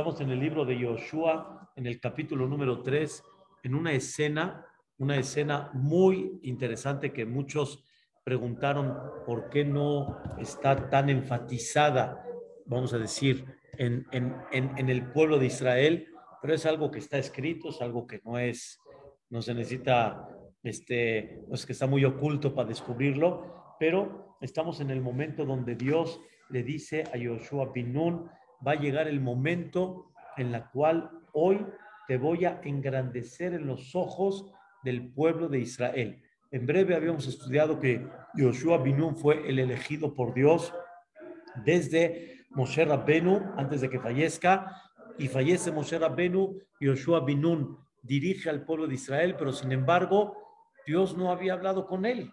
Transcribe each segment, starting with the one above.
Estamos en el libro de Yoshua, en el capítulo número 3, en una escena, una escena muy interesante que muchos preguntaron por qué no está tan enfatizada, vamos a decir, en, el pueblo de Israel, pero es algo que está escrito, es algo que no es, no se necesita, este, no es que está muy oculto para descubrirlo, pero estamos en el momento donde Dios le dice a Yoshua Binun, va a llegar el momento en la cual hoy te voy a engrandecer en los ojos del pueblo de Israel. En breve habíamos estudiado que Yoshua Binun fue el elegido por Dios desde Moshe Rabbenu, antes de que fallezca, y fallece Moshe Rabbenu, Yoshua Binun dirige al pueblo de Israel, pero sin embargo, Dios no había hablado con él.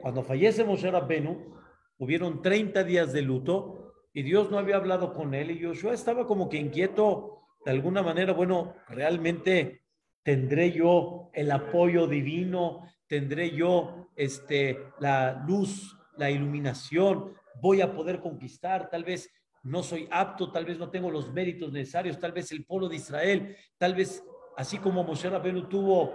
Cuando fallece Moshe Rabbenu, hubieron 30 días de luto, y Dios no había hablado con él y Joshua estaba como que inquieto de alguna manera, bueno, realmente tendré yo el apoyo divino, tendré yo este la luz, la iluminación, voy a poder conquistar, tal vez no soy apto, tal vez no tengo los méritos necesarios, tal vez el pueblo de Israel, tal vez así como Moshe Rabbeinu tuvo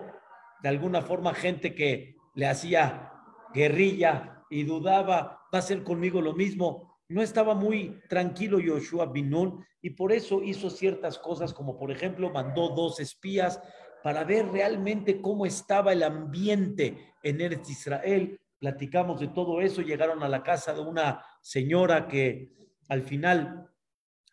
de alguna forma gente que le hacía guerrilla y dudaba, va a ser conmigo lo mismo no estaba muy tranquilo Yoshua Binun y por eso hizo ciertas cosas, como por ejemplo mandó dos espías para ver realmente cómo estaba el ambiente en Eretz Israel. Platicamos de todo eso, llegaron a la casa de una señora que al final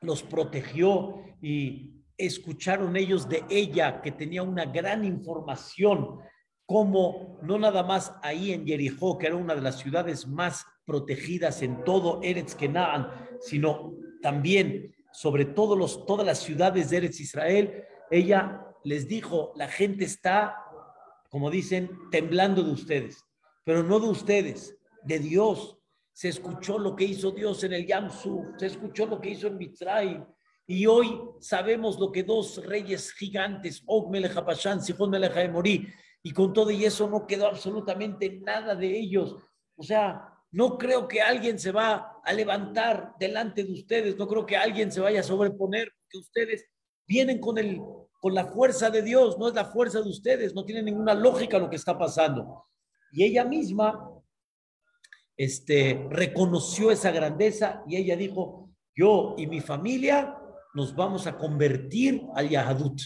los protegió y escucharon ellos de ella que tenía una gran información, como no nada más ahí en Jericó, que era una de las ciudades más protegidas en todo Eretz Kenaan, sino también sobre todos los, todas las ciudades de Eretz Israel, ella les dijo, la gente está, como dicen, temblando de ustedes, pero no de ustedes, de Dios. Se escuchó lo que hizo Dios en el Yamsu, se escuchó lo que hizo en Mitzray, y hoy sabemos lo que dos reyes gigantes, Og Melech Sihon Melech y con todo y eso no quedó absolutamente nada de ellos. O sea, no creo que alguien se va a levantar delante de ustedes, no creo que alguien se vaya a sobreponer, porque ustedes vienen con, el, con la fuerza de Dios, no es la fuerza de ustedes, no tiene ninguna lógica lo que está pasando. Y ella misma este, reconoció esa grandeza y ella dijo, yo y mi familia nos vamos a convertir al Yahadut.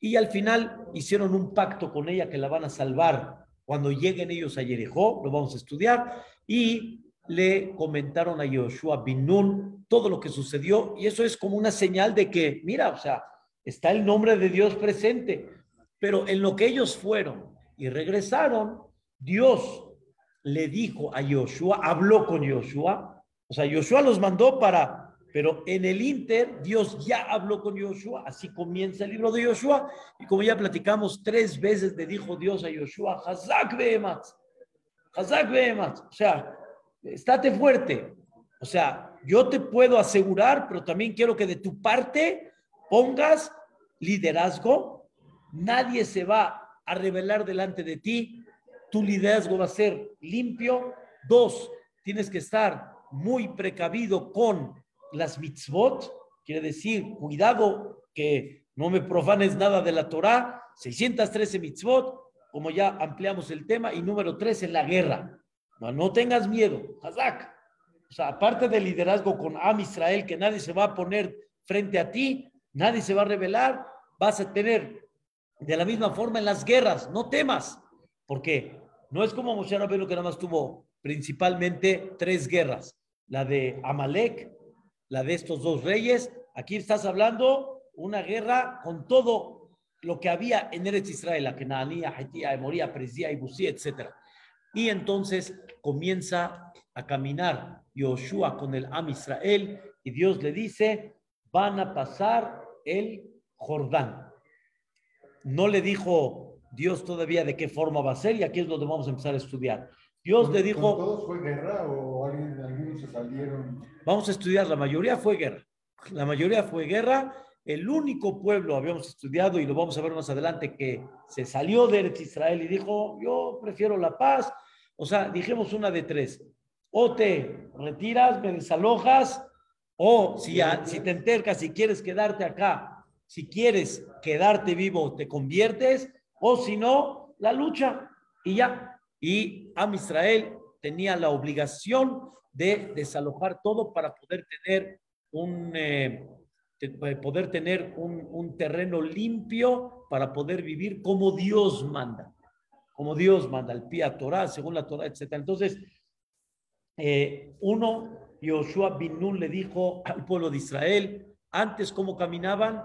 Y al final hicieron un pacto con ella que la van a salvar. Cuando lleguen ellos a Jericó, lo vamos a estudiar, y le comentaron a Yoshua bin Nun todo lo que sucedió, y eso es como una señal de que, mira, o sea, está el nombre de Dios presente, pero en lo que ellos fueron y regresaron, Dios le dijo a Yoshua, habló con Yoshua, o sea, Yoshua los mandó para pero en el Inter, Dios ya habló con Joshua, así comienza el libro de Joshua, y como ya platicamos, tres veces le dijo Dios a Joshua, Hazak Behemat, Hazak Behemat, o sea, estate fuerte, o sea, yo te puedo asegurar, pero también quiero que de tu parte pongas liderazgo, nadie se va a revelar delante de ti, tu liderazgo va a ser limpio, dos, tienes que estar muy precavido con las mitzvot, quiere decir, cuidado que no me profanes nada de la Torah, 613 mitzvot, como ya ampliamos el tema, y número tres, en la guerra. No, no tengas miedo, Hazak. O sea, aparte del liderazgo con Am Israel, que nadie se va a poner frente a ti, nadie se va a rebelar, vas a tener de la misma forma en las guerras, no temas, porque no es como Moshe Rabbeinu que nada más tuvo principalmente tres guerras, la de Amalek, la de estos dos reyes. Aquí estás hablando una guerra con todo lo que había en Eretz Israel, la Kenaanía, Haitía, Emoría, Presía, Ibusí, etc. Y entonces comienza a caminar Yoshua con el Am Israel y Dios le dice, van a pasar el Jordán. No le dijo Dios todavía de qué forma va a ser y aquí es donde vamos a empezar a estudiar. Dios le dijo... ¿Todos fue guerra o Vamos a estudiar, la mayoría fue guerra. La mayoría fue guerra. El único pueblo, habíamos estudiado y lo vamos a ver más adelante, que se salió de Israel y dijo, yo prefiero la paz. O sea, dijimos una de tres. O te retiras, me desalojas, O si, si te entercas, si quieres quedarte acá, si quieres quedarte vivo, te conviertes, o si no, la lucha y ya. Y Am Israel tenía la obligación de desalojar todo para poder tener un, eh, poder tener un, un, terreno limpio para poder vivir como Dios manda, como Dios manda, el pía Torah, según la Torah, etc. Entonces, eh, uno, Yoshua bin Nun le dijo al pueblo de Israel, antes cómo caminaban,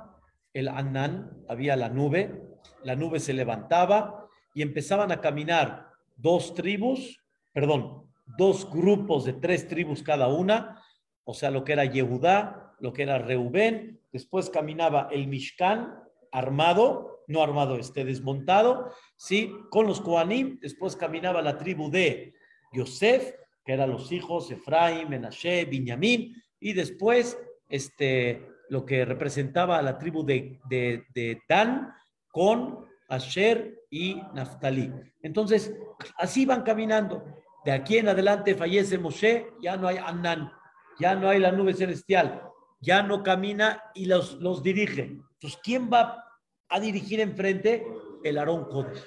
el Anán, había la nube, la nube se levantaba y empezaban a caminar dos tribus, perdón, dos grupos de tres tribus cada una, o sea, lo que era Yehudá, lo que era Reubén, después caminaba el Mishkan armado, no armado, este desmontado, sí, con los Koanim, después caminaba la tribu de Yosef, que eran los hijos Efraín, Menashe, Binyamin, y después este, lo que representaba a la tribu de, de, de Dan con Asher y Naftali. Entonces, así van caminando. De aquí en adelante fallece Moshe, ya no hay Anán, ya no hay la nube celestial, ya no camina y los, los dirige. Entonces, ¿quién va a dirigir enfrente? El Aarón Kodesh.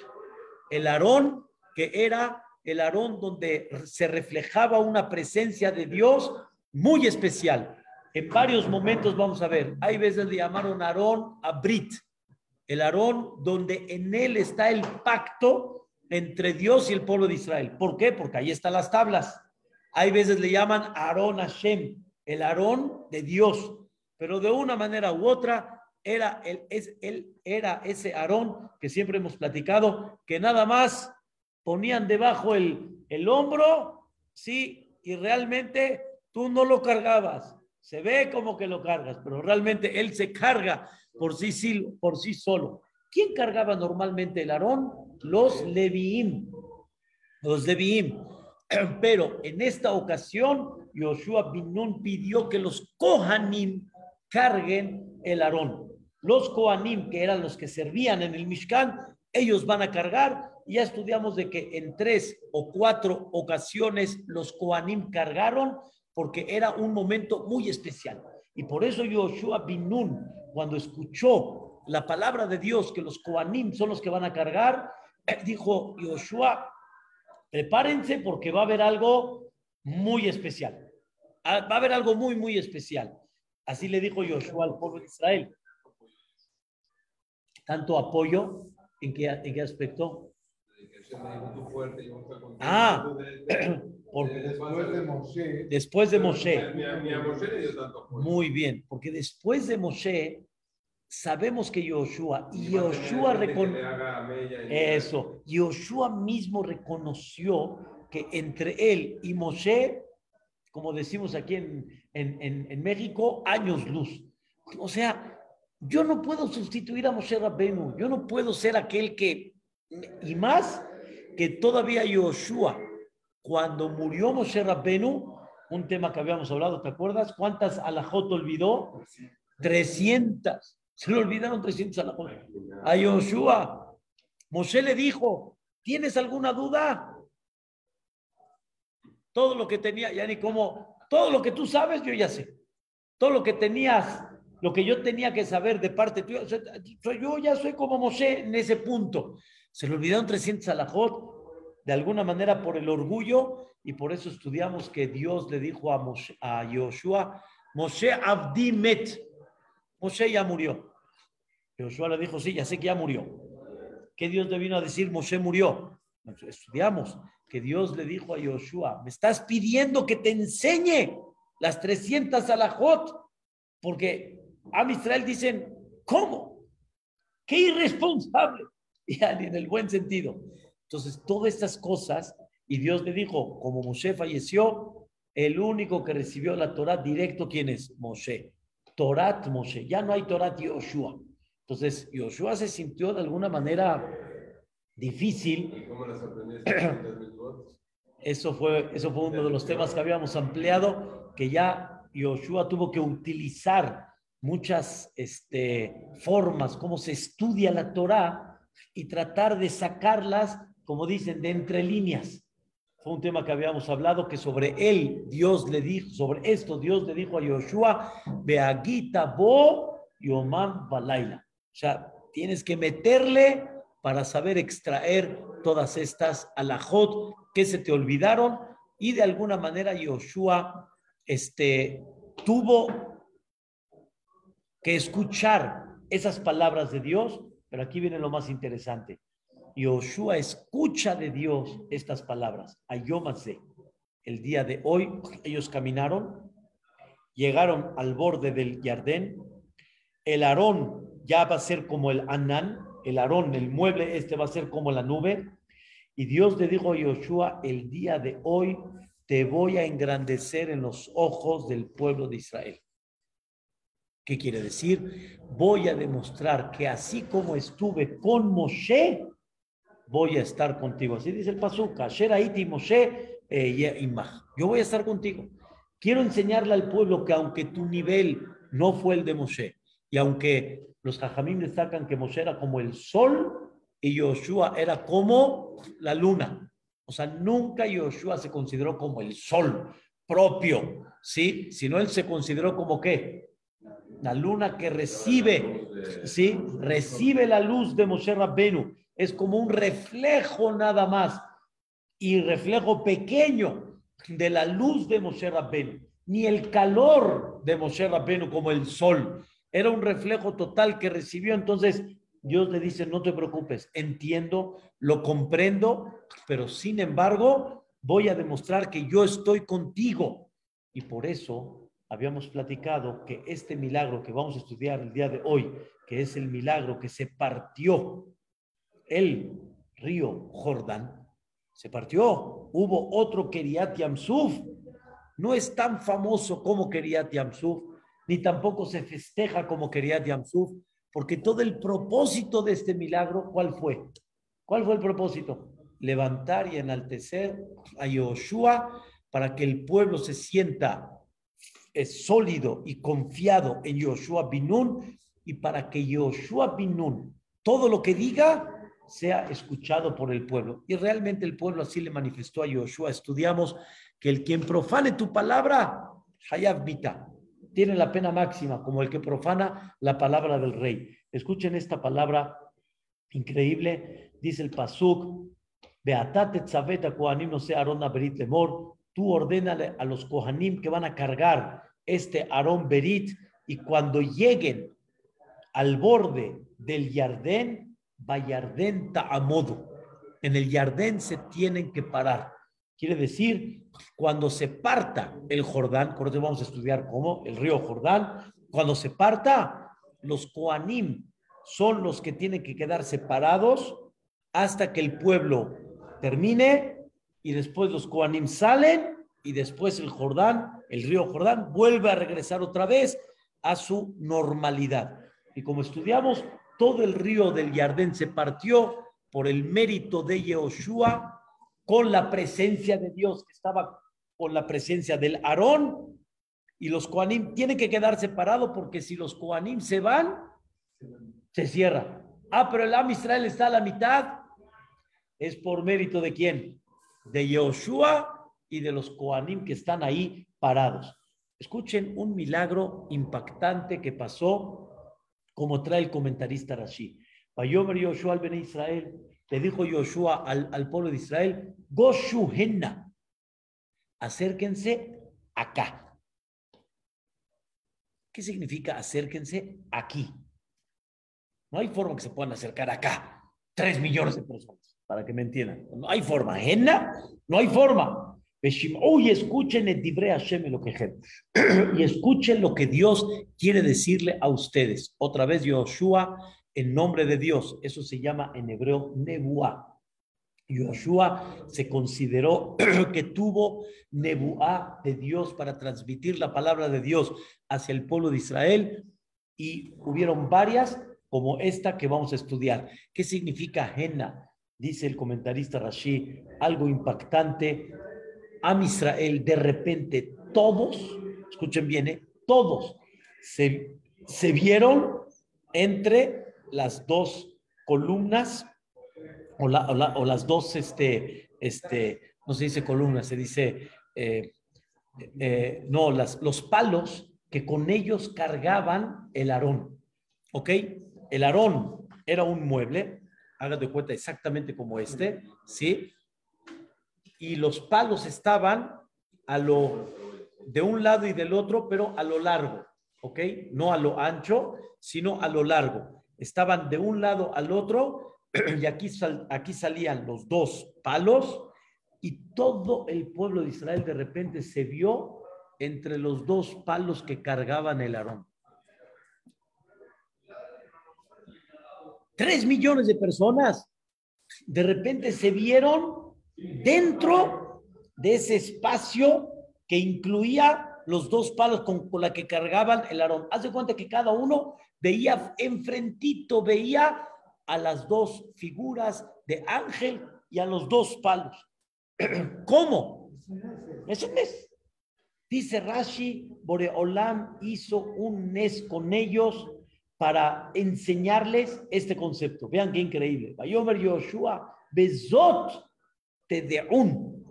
El Aarón que era el Aarón donde se reflejaba una presencia de Dios muy especial. En varios momentos vamos a ver, hay veces le llamaron Aarón a Brit, el Aarón donde en él está el pacto entre Dios y el pueblo de Israel. ¿Por qué? Porque ahí están las tablas. Hay veces le llaman Aarón Hashem, el Aarón de Dios, pero de una manera u otra era, el, es, él era ese Aarón que siempre hemos platicado, que nada más ponían debajo el, el hombro, sí, y realmente tú no lo cargabas. Se ve como que lo cargas, pero realmente él se carga por sí, sí, por sí solo. ¿Quién cargaba normalmente el Aarón? Los Leviim. Los Leviim. Pero en esta ocasión, Yoshua bin Nun pidió que los Kohanim carguen el Aarón. Los Kohanim, que eran los que servían en el Mishkan, ellos van a cargar ya estudiamos de que en tres o cuatro ocasiones los Koanim cargaron porque era un momento muy especial. Y por eso Yoshua bin Nun, cuando escuchó la palabra de Dios que los Koanim son los que van a cargar, dijo Yoshua, prepárense porque va a haber algo muy especial. Ah, va a haber algo muy, muy especial. Así le dijo Yoshua al pueblo de Israel. Tanto apoyo, ¿en qué, en qué aspecto? Ah, porque después de Moshe. Después de Moshe. Muy bien, porque después de Moshe sabemos que Yoshua y Yoshua reconoció eso. Yoshua mismo reconoció que entre él y Moshe, como decimos aquí en, en, en, en México, años luz. O sea, yo no puedo sustituir a Moshe Rabbenu, yo no puedo ser aquel que, y más que todavía Yoshua, cuando murió Moshe Rabbenu, un tema que habíamos hablado, ¿te acuerdas? ¿Cuántas alajot olvidó? 300. Se le olvidaron 300 alajot. A Yoshua, Moshe le dijo, ¿tienes alguna duda? Todo lo que tenía, ya ni como, todo lo que tú sabes, yo ya sé. Todo lo que tenías, lo que yo tenía que saber de parte tuya, yo ya soy como Moshe en ese punto. Se le olvidaron 300 alajot, de alguna manera por el orgullo, y por eso estudiamos que Dios le dijo a, Moshe, a Yoshua, Moshe Abdi Met, Moshe ya murió. Yoshua le dijo, sí, ya sé que ya murió. ¿Qué Dios le vino a decir? Moshe murió. Estudiamos que Dios le dijo a Yoshua, me estás pidiendo que te enseñe las 300 alajot, porque a Israel dicen, ¿cómo? ¡Qué irresponsable! Y en el buen sentido. Entonces, todas estas cosas, y Dios le dijo, como Moshe falleció, el único que recibió la Torah directo, ¿quién es? Moshe. Torat Moshe, ya no hay Torat Yoshua. Entonces, Yoshua se sintió de alguna manera difícil. Eso fue, eso fue uno de los temas que habíamos ampliado, que ya Yoshua tuvo que utilizar muchas este, formas, cómo se estudia la Torah y tratar de sacarlas, como dicen, de entre líneas. fue un tema que habíamos hablado, que sobre él Dios le dijo, sobre esto Dios le dijo a Yoshua, Beagita bo yomam balaila. O sea, tienes que meterle para saber extraer todas estas alajot que se te olvidaron y de alguna manera Yoshua este, tuvo que escuchar esas palabras de Dios, pero aquí viene lo más interesante. Yoshua escucha de Dios estas palabras. Ayómase. El día de hoy ellos caminaron, llegaron al borde del Yardén. El Aarón ya va a ser como el Anán, el Aarón, el mueble este va a ser como la nube. Y Dios le dijo a Yoshua, el día de hoy te voy a engrandecer en los ojos del pueblo de Israel. ¿Qué quiere decir? Voy a demostrar que así como estuve con Moshe, voy a estar contigo. Así dice el Pasuk, Moshe eh, Yo voy a estar contigo. Quiero enseñarle al pueblo que aunque tu nivel no fue el de Moshe, y aunque los jajamim destacan que Moshe era como el sol y Yoshua era como la luna. O sea, nunca Yoshua se consideró como el sol propio, ¿sí? Sino él se consideró como qué? La luna que recibe, ¿sí? Recibe la luz de Moshe Rabbenu es como un reflejo nada más y reflejo pequeño de la luz de Moshe Rabbenu, ni el calor de Moshe Rabbenu como el sol. Era un reflejo total que recibió. Entonces Dios le dice, no te preocupes, entiendo, lo comprendo, pero sin embargo voy a demostrar que yo estoy contigo. Y por eso habíamos platicado que este milagro que vamos a estudiar el día de hoy, que es el milagro que se partió el río Jordán, se partió. Hubo otro Keriat. No es tan famoso como Keriat Yamsuf, ni tampoco se festeja como Keriat Yamsuf, porque todo el propósito de este milagro, ¿cuál fue? ¿Cuál fue el propósito? Levantar y enaltecer a Yoshua para que el pueblo se sienta eh, sólido y confiado en Yoshua Binun y para que Yoshua Binun, todo lo que diga, sea escuchado por el pueblo. Y realmente el pueblo así le manifestó a Yoshua. Estudiamos que el quien profane tu palabra, Hayab tiene la pena máxima, como el que profana la palabra del rey. Escuchen esta palabra increíble, dice el Pasuk, Beatate tzaveta kohanim no sea Aarón Berit Lemor, tú ordénale a los kohanim que van a cargar este Aarón Berit y cuando lleguen al borde del Yardén, Bayardén Ta'amodu. En el Yardén se tienen que parar. Quiere decir, cuando se parta el Jordán, eso vamos a estudiar cómo, el río Jordán, cuando se parta, los Koanim son los que tienen que quedar separados hasta que el pueblo termine y después los Koanim salen y después el Jordán, el río Jordán, vuelve a regresar otra vez a su normalidad. Y como estudiamos, todo el río del Yardén se partió por el mérito de Yehoshua con la presencia de Dios, que estaba con la presencia del Aarón, y los Koanim tienen que quedar separados porque si los Koanim se van, se cierra. Ah, pero el Am Israel está a la mitad. Es por mérito de quién? De Yehoshua y de los Koanim que están ahí parados. Escuchen un milagro impactante que pasó como trae el comentarista Rashi. Yoshua al Ben Israel, le dijo Yoshua al, al pueblo de Israel, Goshuhenna, acérquense acá. ¿Qué significa acérquense aquí? No hay forma que se puedan acercar acá. Tres millones de personas, para que me entiendan. No hay forma. Henna, no hay forma. Uy, escuchen el Dibre Hashem lo que y escuchen lo que Dios quiere decirle a ustedes. Otra vez Yoshua en nombre de Dios. Eso se llama en hebreo Nebuá. Yoshua se consideró que tuvo Nebuá de Dios para transmitir la palabra de Dios hacia el pueblo de Israel y hubieron varias como esta que vamos a estudiar. ¿Qué significa Henna? Dice el comentarista Rashi, algo impactante Am Israel, de repente todos, escuchen bien, ¿eh? todos se, se vieron entre las dos columnas o, la, o, las dos este, este, no se dice columna, se dice, eh, eh, no, las, los palos que con ellos cargaban el arón. ¿Ok? El arón era un mueble, hagan de cuenta exactamente como este, ¿sí? Y los palos estaban a lo de un lado y del otro, pero a lo largo, ¿ok? No a lo ancho, sino a lo largo. Estaban de un lado al otro y aquí, aquí salían los dos palos y todo el pueblo de Israel de repente se vio entre los dos palos que cargaban el arón. Tres millones de personas de repente se vieron dentro de ese espacio que incluía los dos palos con, la que cargaban el arón. Haz de cuenta que cada uno veía enfrentito, veía a las dos figuras de ángel y a los dos palos. ¿Cómo? Es un mes. Dice Rashi, Boreolam hizo un mes con ellos para enseñarles este concepto. Vean qué increíble. Yoshua, Bezot Tedeun.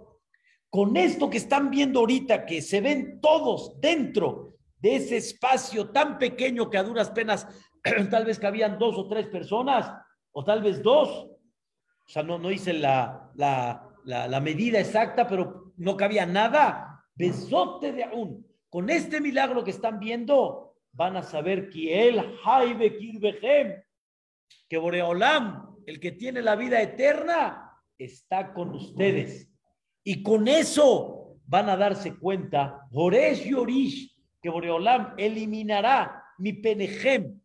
Con esto que están viendo ahorita, que se ven todos dentro de ese espacio tan pequeño que a duras penas tal vez cabían dos o tres personas, o tal vez dos. O sea, no, no hice la, la, la, medida exacta, pero no cabía nada. Besote de aún. Con este milagro que están viendo, van a saber que él, Jaibe Kirbehem, que Boreolam, el que tiene la vida eterna, está con ustedes. Y con eso van a darse cuenta, Boresh Yorish, que Boreolam eliminará mi penejem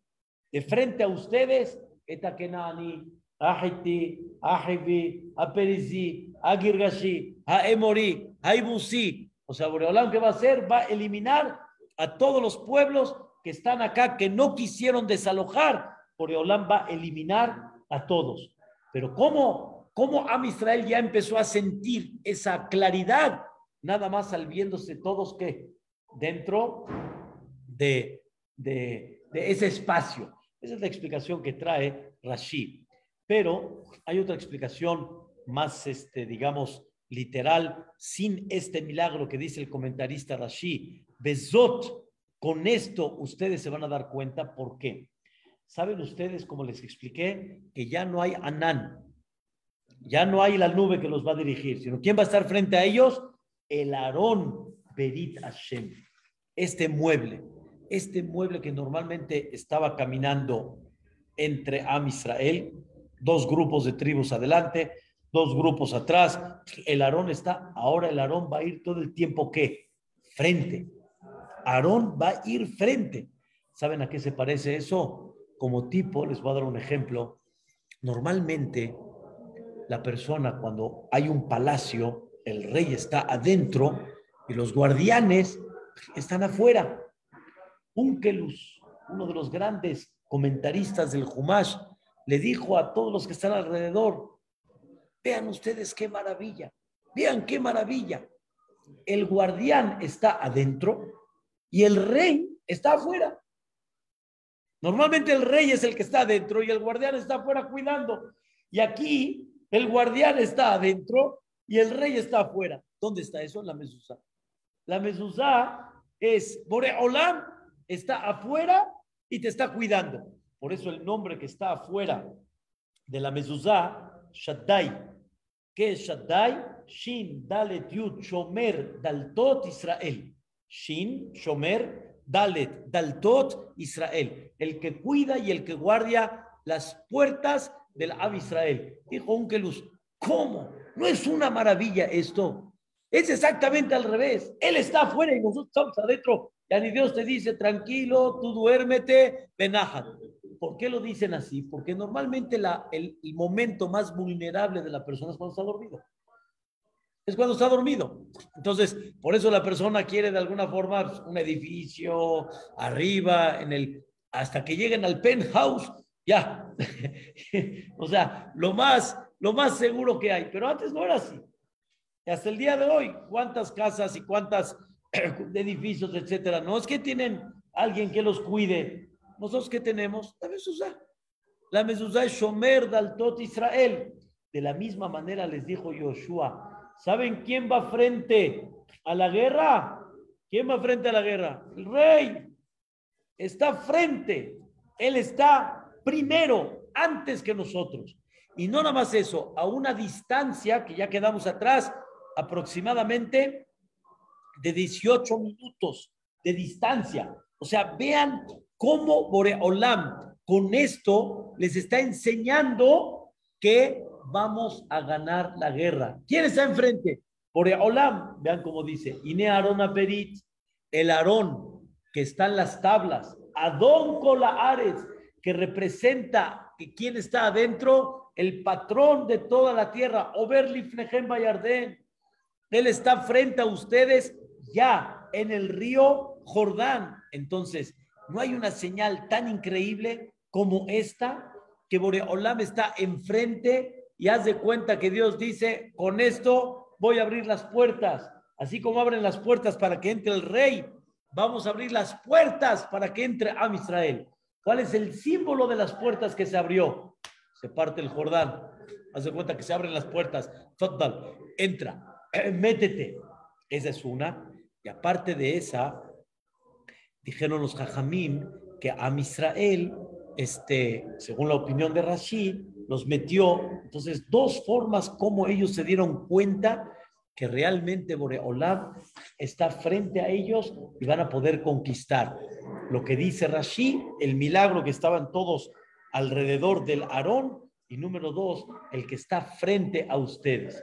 de frente a ustedes, Etakenani, Ahiti, Ahibi, Aperizi, Agirgashi, Aemori, Aibusi. O sea, Boreolam, ¿qué va a hacer? Va a eliminar a todos los pueblos que están acá, que no quisieron desalojar. Boreolam va a eliminar a todos. Pero ¿cómo, cómo Am Israel ya empezó a sentir esa claridad? Nada más al viéndose todos que dentro de, de, ese espacio. Esa es la explicación que trae Rashid. Pero hay otra explicación más, este, digamos, literal, sin este milagro que dice el comentarista Rashi. Bezot, con esto ustedes se van a dar cuenta por qué. Saben ustedes, como les expliqué, que ya no hay Anán, ya no hay la nube que los va a dirigir, sino ¿quién va a estar frente a ellos? El Aarón Berit Hashem, este mueble, este mueble que normalmente estaba caminando entre Am Israel, dos grupos de tribus adelante, dos grupos atrás. El Aarón está, ahora el Aarón va a ir todo el tiempo ¿qué? Frente. Aarón va a ir frente. ¿Saben a qué se parece eso? Como tipo, les voy a dar un ejemplo. Normalmente, la persona cuando hay un palacio, el rey está adentro y los guardianes están afuera. Unkelus, uno de los grandes comentaristas del Humash, le dijo a todos los que están alrededor, vean ustedes qué maravilla, vean qué maravilla. El guardián está adentro y el rey está afuera. Normalmente el rey es el que está adentro y el guardián está afuera cuidando. Y aquí el guardián está adentro y el rey está afuera. ¿Dónde está eso? La mezuzá. La mezuzá es Boreolam está afuera y te está cuidando. Por eso el nombre que está afuera de la mezuzá, Shaddai. ¿Qué es Shaddai? Shin, Dalet, Yud, Shomer, Daltot, Israel. Shin, Shomer, Dalet, Daltot, Israel. El que cuida y el que guardia las puertas del Ab Israel. Dijo Unkelus, ¿cómo? ¿No es una maravilla esto? Es exactamente al revés. Él está afuera y nosotros estamos adentro. Y ni Dios te dice, tranquilo, tú duérmete, penaja. ¿Por qué lo dicen así? Porque normalmente la, el, momento más vulnerable de la persona es cuando está dormido. Es cuando está dormido. Entonces, por eso la persona quiere de alguna forma un edificio arriba, en el, hasta que lleguen al penthouse, ya. o sea, lo más, lo más seguro que hay. Pero antes no era así. hasta el día de hoy, ¿cuántas casas y cuántas edificios, etcétera? No es que tienen alguien que los cuide nosotros que tenemos la mezuzá. La mezuzá es Shomer Daltot Israel. De la misma manera les dijo Yoshua, ¿Saben quién va frente a la guerra? ¿Quién va frente a la guerra? El rey. Está frente. Él está primero, antes que nosotros. Y no nada más eso, a una distancia que ya quedamos atrás, aproximadamente de 18 minutos de distancia. O sea, vean cómo Boreolam con esto les está enseñando que vamos a ganar la guerra. ¿Quién está enfrente? Boreolam, vean cómo dice, Ine Aarón Aperit, el Aarón que está en las tablas, Adón Colaares, que representa quién está adentro, el patrón de toda la tierra, Oberli Fnejem Bayardén. Él está frente a ustedes ya en el río Jordán. Entonces, no hay una señal tan increíble como esta, que Boreolam está enfrente y haz de cuenta que Dios dice, con esto voy a abrir las puertas. Así como abren las puertas para que entre el rey, vamos a abrir las puertas para que entre a Israel. ¿Cuál es el símbolo de las puertas que se abrió? Se parte el Jordán. Haz de cuenta que se abren las puertas. Faddal, entra, métete. Esa es una. Y aparte de esa, dijeron los Jajamim que a Israel, este, según la opinión de Rashid, los metió. Entonces, dos formas como ellos se dieron cuenta que realmente Boreolam está frente a ellos y van a poder conquistar. Lo que dice Rashid, el milagro que estaban todos alrededor del Aarón, y número dos, el que está frente a ustedes.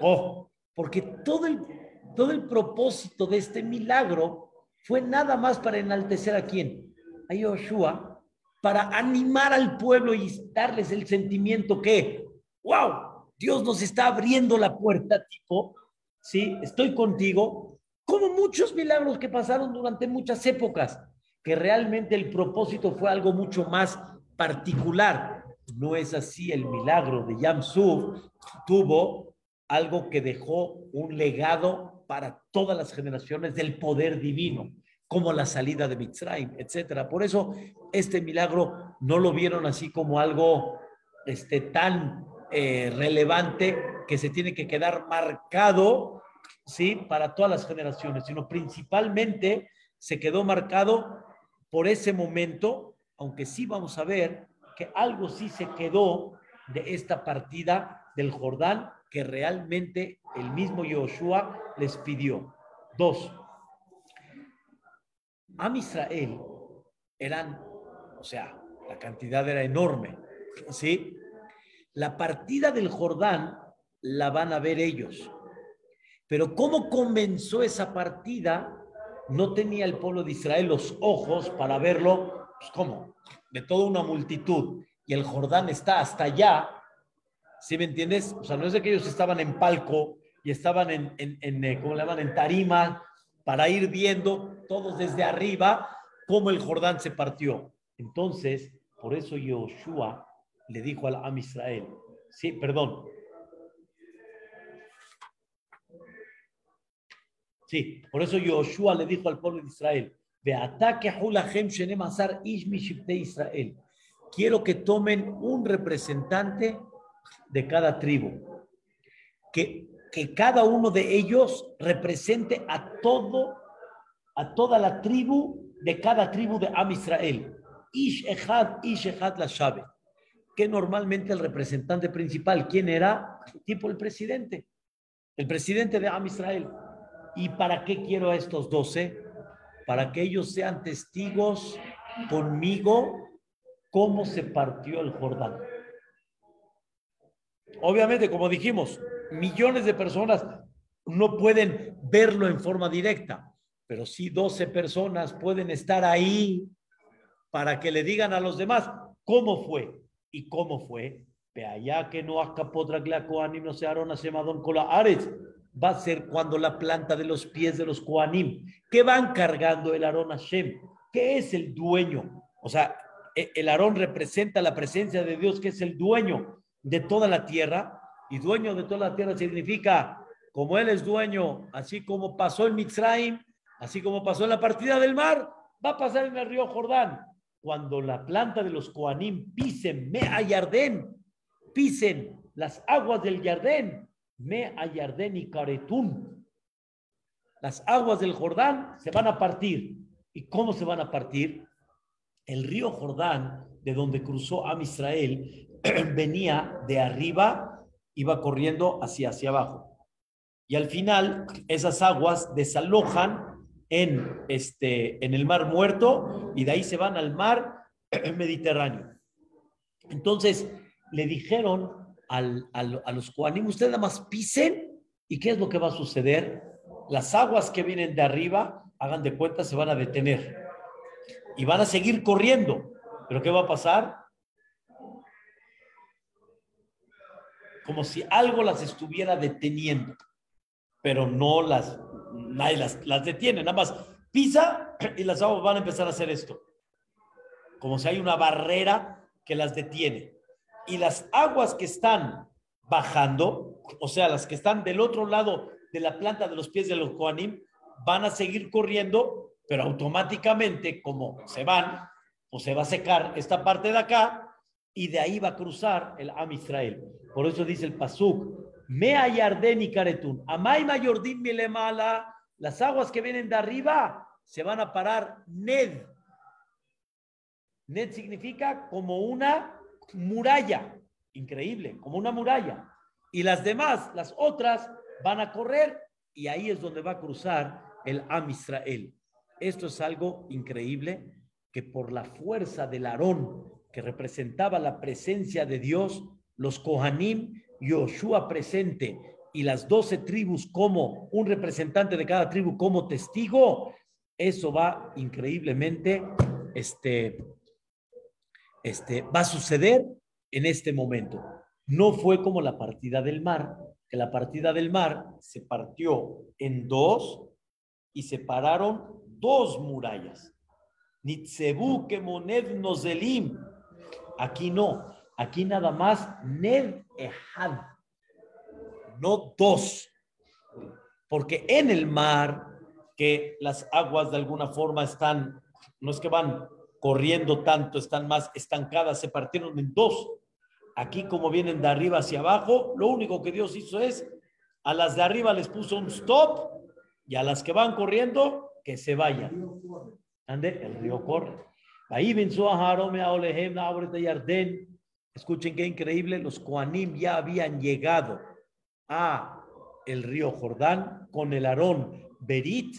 Oh, porque todo el, todo el propósito de este milagro fue nada más para enaltecer a quién? A Yoshua, para animar al pueblo y darles el sentimiento que, wow, Dios nos está abriendo la puerta, tipo, sí, estoy contigo, como muchos milagros que pasaron durante muchas épocas, que realmente el propósito fue algo mucho más particular. No es así el milagro de Yamsuf, tuvo algo que dejó un legado para todas las generaciones del poder divino, como la salida de Mitzrayim, etcétera. Por eso este milagro no lo vieron así como algo este, tan eh, relevante que se tiene que quedar marcado, sí, para todas las generaciones, sino principalmente se quedó marcado por ese momento, aunque sí vamos a ver que algo sí se quedó de esta partida del Jordán que realmente el mismo Yoshua les pidió. Dos, Am Israel eran, o sea, la cantidad era enorme, ¿sí? La partida del Jordán la van a ver ellos. Pero cómo comenzó esa partida, no tenía el pueblo de Israel los ojos para verlo, pues ¿cómo? De toda una multitud. Y el Jordán está hasta allá, ¿Sí me entiendes? O sea, no es de que ellos estaban en palco y estaban en, en, en eh, ¿cómo le llaman? En tarima para ir viendo todos desde arriba cómo el Jordán se partió. Entonces, por eso Yoshua le dijo al Am Israel, sí, perdón. Sí, por eso Yoshua le dijo al pueblo de Israel, ve ataque Israel. Quiero que tomen un representante de cada tribu. Que, que cada uno de ellos represente a todo, a toda la tribu de cada tribu de Am Israel. Ish Echad, Ish Echad la sabe. Que normalmente el representante principal, ¿quién era? Tipo el presidente. El presidente de Am Israel. ¿Y para qué quiero a estos doce? Para que ellos sean testigos conmigo cómo se partió el Jordán. Obviamente, como dijimos, millones de personas no pueden verlo en forma directa, pero sí 12 personas pueden estar ahí para que le digan a los demás cómo fue y cómo fue. Allá que no Koanim no se arona semadón con la ares. Va a ser cuando la planta de los pies de los Koanim, que van cargando el Aarón Hashem, que es el dueño. O sea, e, el Aarón representa la presencia de Dios, que es el dueño de toda la tierra, y dueño de toda la tierra significa, como Él es dueño, así como pasó en Mitzrayim, así como pasó en la partida del mar, va a pasar en el río Jordán. Cuando la planta de los Koanim pise Mea Yardén, pisen las aguas del Jardén, me a Jardén y Caretún. Las aguas del Jordán se van a partir. ¿Y cómo se van a partir? El río Jordán, de donde cruzó Am Israel, venía de arriba, iba corriendo hacia, hacia abajo. Y al final, esas aguas desalojan en, este, en el mar muerto y de ahí se van al mar Mediterráneo. Entonces, le dijeron a los Juanim, ustedes nada más pisen y ¿qué es lo que va a suceder? Las aguas que vienen de arriba, hagan de cuenta, se van a detener y van a seguir corriendo. ¿Pero qué va a pasar? Como si algo las estuviera deteniendo, pero no las, nadie las, las detiene, nada más pisa y las aguas van a empezar a hacer esto. Como si hay una barrera que las detiene y las aguas que están bajando, o sea, las que están del otro lado de la planta de los pies de los Koanim, van a seguir corriendo, pero automáticamente, como se van, pues se va a secar esta parte de acá y de ahí va a cruzar el Am Israel. Por eso dice el Pasuk, Mea Yarden y Karetun, Amay Mayordim Milemala, las aguas que vienen de arriba se van a parar Ned. Ned significa como una muralla, increíble, como una muralla. Y las demás, las otras, van a correr y ahí es donde va a cruzar el Am Israel. Esto es algo increíble que por la fuerza del Aarón que representaba la presencia de Dios, los Kohanim, Yoshua presente y las doce tribus como un representante de cada tribu como testigo, eso va increíblemente este, este, va a suceder en este momento. No fue como la partida del mar, que la partida del mar se partió en dos y separaron dos murallas. Nitzebu que moned nozelim. Aquí no, aquí nada más ned ehad, no dos. Porque en el mar, que las aguas de alguna forma están, no es que van corriendo tanto, están más estancadas, se partieron en dos. Aquí como vienen de arriba hacia abajo, lo único que Dios hizo es, a las de arriba les puso un stop y a las que van corriendo, que se vayan. Ande, el río corre. Ahí venció a Jarome, a Olehem, de Yardén. Escuchen qué increíble, los Koanim ya habían llegado a el río Jordán con el Aarón Berit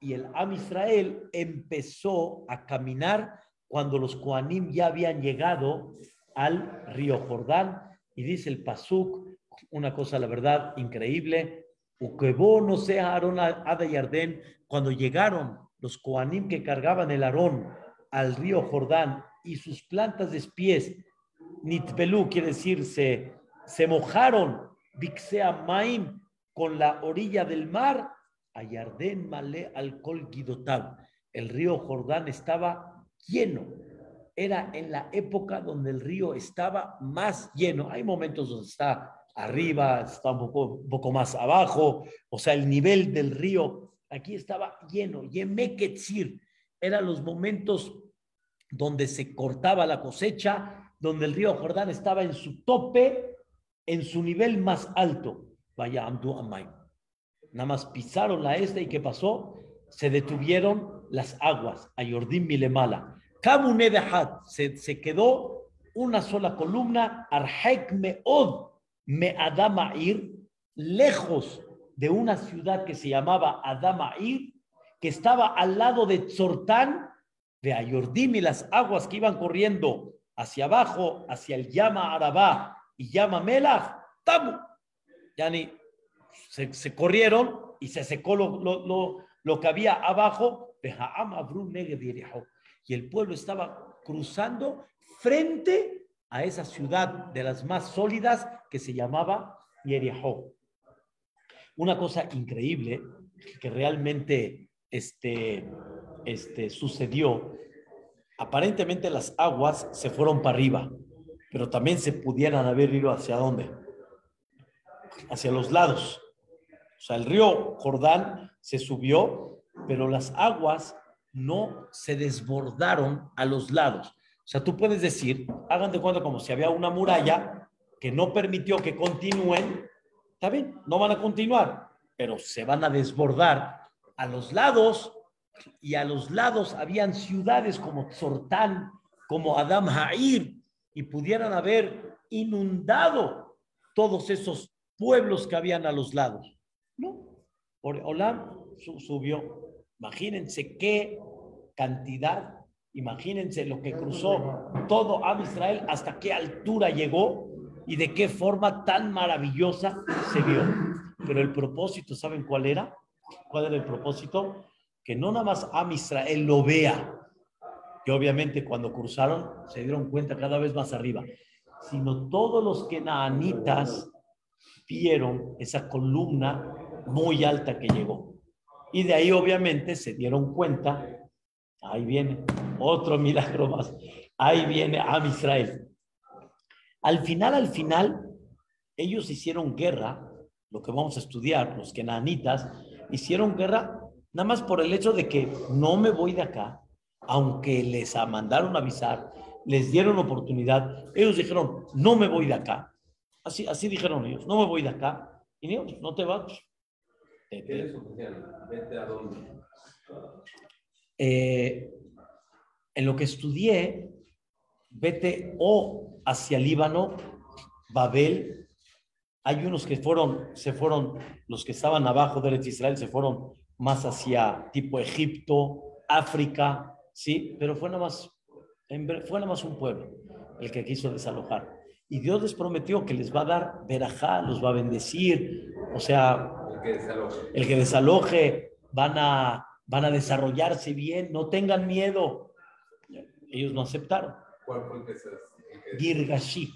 y el Am Israel empezó a caminar cuando los Koanim ya habían llegado al río Jordán. Y dice el Pasuk, una cosa, la verdad, increíble. no sea Aarón Ada Yardén, cuando llegaron los Koanim que cargaban el Aarón al río Jordán y sus plantas de pies, Nitbelú quiere decir se, se mojaron, Bixea Maim, con la orilla del mar, a Yardén Malé al Gidotab. El río Jordán estaba lleno. Era en la época donde el río estaba más lleno. Hay momentos donde está arriba, está un poco, un poco más abajo, o sea, el nivel del río aquí estaba lleno. Yemeketzir eran los momentos donde se cortaba la cosecha, donde el río Jordán estaba en su tope, en su nivel más alto. Vaya Amdu Amay. Nada más pisaron la este y ¿qué pasó? Se detuvieron las aguas, a Yordim Milemala. Kamunedehat, se, se quedó una sola columna, Arhek Meod, Me Adamair, lejos de una ciudad que se llamaba Adamair, que estaba al lado de Tzortán, de Ayordim y las aguas que iban corriendo hacia abajo, hacia el Yama Arabá y Yama Melach, Tamu. Yani se, corrieron y se secó lo, que había abajo. Y el pueblo estaba cruzando frente a esa ciudad de las más sólidas que se llamaba Yeriho. Una cosa increíble que realmente este, este, sucedió. Aparentemente las aguas se fueron para arriba, pero también se pudieran haber ido hacia dónde? hacia los lados. O sea, el río Jordán se subió, pero las aguas no se desbordaron a los lados. O sea, tú puedes decir, hagan de cuenta como si había una muralla que no permitió que continúen, está bien, no van a continuar, pero se van a desbordar a los lados y a los lados habían ciudades como Tzortán, como Adam Ha'ir, y pudieran haber inundado todos esos pueblos que habían a los lados. No, por Olam subió. Imagínense qué cantidad, imagínense lo que cruzó todo a Israel, hasta qué altura llegó y de qué forma tan maravillosa se vio. Pero el propósito, ¿saben cuál era? ¿Cuál era el propósito? Que no nada más Am Israel lo vea, que obviamente cuando cruzaron se dieron cuenta cada vez más arriba, sino todos los que naanitas vieron esa columna muy alta que llegó. Y de ahí obviamente se dieron cuenta, ahí viene otro milagro más, ahí viene Am Israel. Al final, al final, ellos hicieron guerra, lo que vamos a estudiar, los que naanitas, hicieron guerra nada más por el hecho de que no me voy de acá, aunque les mandaron avisar, les dieron oportunidad, ellos dijeron, no me voy de acá. Así, así dijeron ellos, no me voy de acá. Y no, no te vas. Vete a dónde. Eh, en lo que estudié, vete o hacia Líbano, Babel. Hay unos que fueron, se fueron, los que estaban abajo de Israel se fueron más hacia tipo Egipto, África, sí, pero fue nada más, fue nada más un pueblo el que quiso desalojar. Y Dios les prometió que les va a dar verajá, los va a bendecir, o sea, el que desaloje, el que desaloje van, a, van a desarrollarse bien, no tengan miedo. Ellos no aceptaron. ¿Cuál fue el que se Girgashi.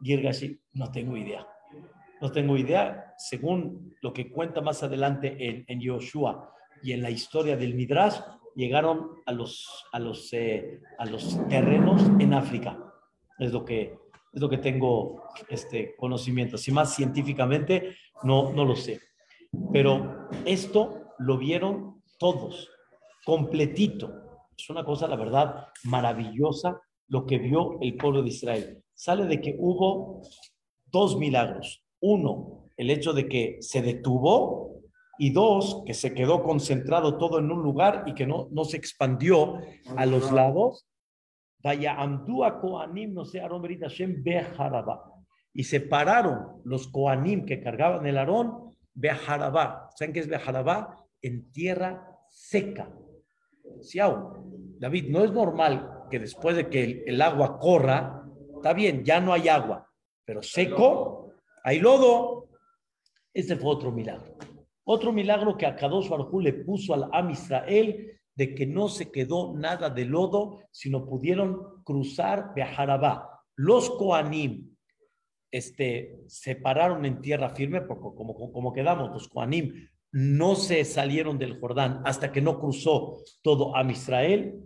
Girgashi, no tengo idea. No tengo idea. Según lo que cuenta más adelante en, en Yoshua y en la historia del Midrash, llegaron a los, a los, eh, a los terrenos en África. Es lo que, es lo que tengo este conocimiento. Si más científicamente, no, no lo sé. Pero esto lo vieron todos, completito. Es una cosa, la verdad, maravillosa lo que vio el pueblo de Israel. Sale de que hubo dos milagros. Uno, el hecho de que se detuvo y dos, que se quedó concentrado todo en un lugar y que no, no se expandió a los lados. Vaya, Amdúa Koanim, no sé, Hashem Bejarabá. Y separaron los Koanim que cargaban el Aarón, Bejarabá. ¿Saben qué es Bejarabá? En tierra seca. David, no es normal que después de que el, agua corra, está bien, ya no hay agua, pero seco, hay lodo. Este fue otro milagro. Otro milagro que a Kadosh Barjú le puso al Am Israel de que no se quedó nada de lodo, sino pudieron cruzar Bejarabá. Los Koanim este, se pararon en tierra firme, porque como, como quedamos, los Koanim no se salieron del Jordán hasta que no cruzó todo Am Israel.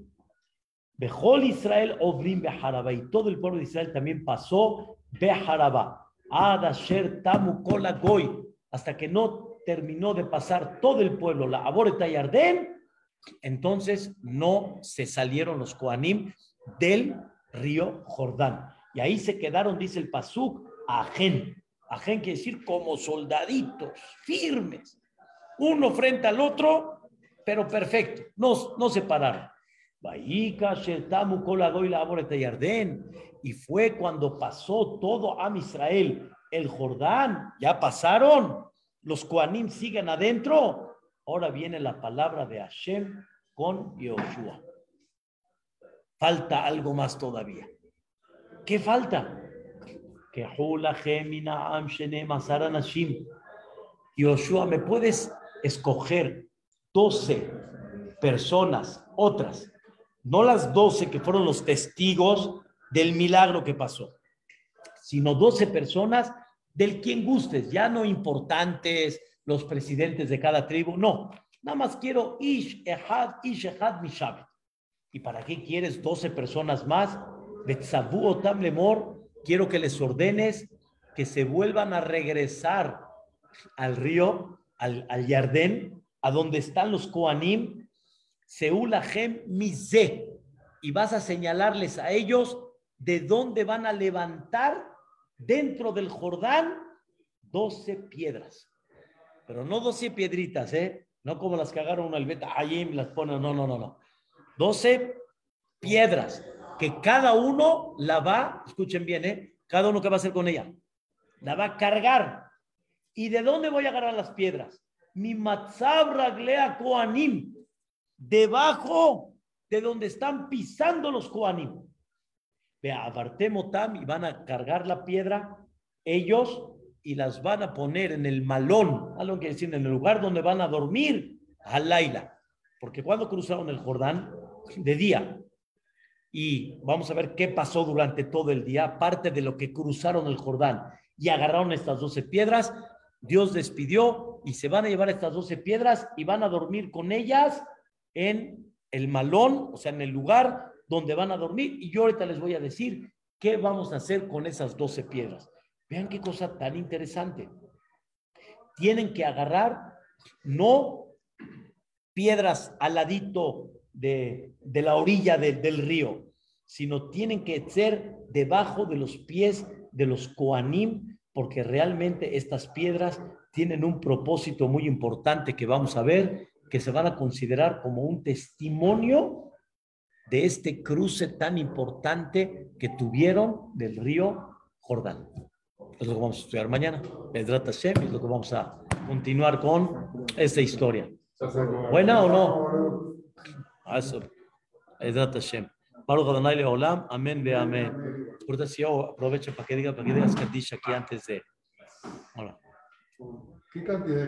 Bejol Israel Obrim Bejarabá, y todo el pueblo de Israel también pasó Bejarabá. Adasher Tamu Goy, hasta que no terminó de pasar todo el pueblo, la Aboreta y Ardén, entonces no se salieron los Koanim del río Jordán. Y ahí se quedaron, dice el Pasuk, Ajen. Ajen quiere decir como soldaditos, firmes, uno frente al otro, pero perfecto, no, no se pararon. Y fue cuando pasó todo a Israel, el Jordán, ya pasaron, los Koanim siguen adentro. Ahora viene la palabra de Hashem con Yoshua. Falta algo más todavía. ¿Qué falta? Yoshua, ¿me puedes escoger 12 personas, otras? No las 12 que fueron los testigos del milagro que pasó, sino 12 personas del quien gustes, ya no importantes, los presidentes de cada tribu, no. Nada más quiero Ish Ehad, Ish Ehad Mishabet. ¿Y para qué quieres 12 personas más? Betzabu Otam Lemor, quiero que les ordenes que se vuelvan a regresar al río, al, al Yardén, a donde están los Koanim, Seulahem Mize, y vas a señalarles a ellos de dónde van a levantar dentro del Jordán 12 piedras. Pero no 12 piedritas, ¿eh? No como las que agarran una albeta, ahí las ponen, no, no, no, no. 12 piedras que cada uno la va, escuchen bien, ¿eh? Cada uno que va a hacer con ella, la va a cargar. ¿Y de dónde voy a agarrar las piedras? Mi matzab raglea koanim, debajo de donde están pisando los koanim. Vea, Motam y van a cargar la piedra ellos y las van a poner en el malón, algo que decir, en el lugar donde van a dormir a Laila. Porque cuando cruzaron el Jordán, de día, y vamos a ver qué pasó durante todo el día, parte de lo que cruzaron el Jordán y agarraron estas doce piedras, Dios despidió y se van a llevar estas doce piedras y van a dormir con ellas en el malón, o sea, en el lugar donde van a dormir. Y yo ahorita les voy a decir qué vamos a hacer con esas doce piedras. Vean qué cosa tan interesante. Tienen que agarrar no piedras al ladito de, la orilla del río, sino tienen que ser debajo de los pies de los Koanim, porque realmente estas piedras tienen un propósito muy importante que vamos a ver, que se van a considerar como un testimonio de este cruce tan importante que tuvieron del río Jordán. Es lo que vamos a estudiar mañana. Pedrat Hashem es lo que vamos a continuar con esta historia. ¿Buena o no? Eso. Pedrat Hashem. Baruch Adonai Leolam. Amén ve amén. Ahorita si yo aprovecho para que diga, para que digas Kaddish aquí antes de. Hola. ¿Qué cantidad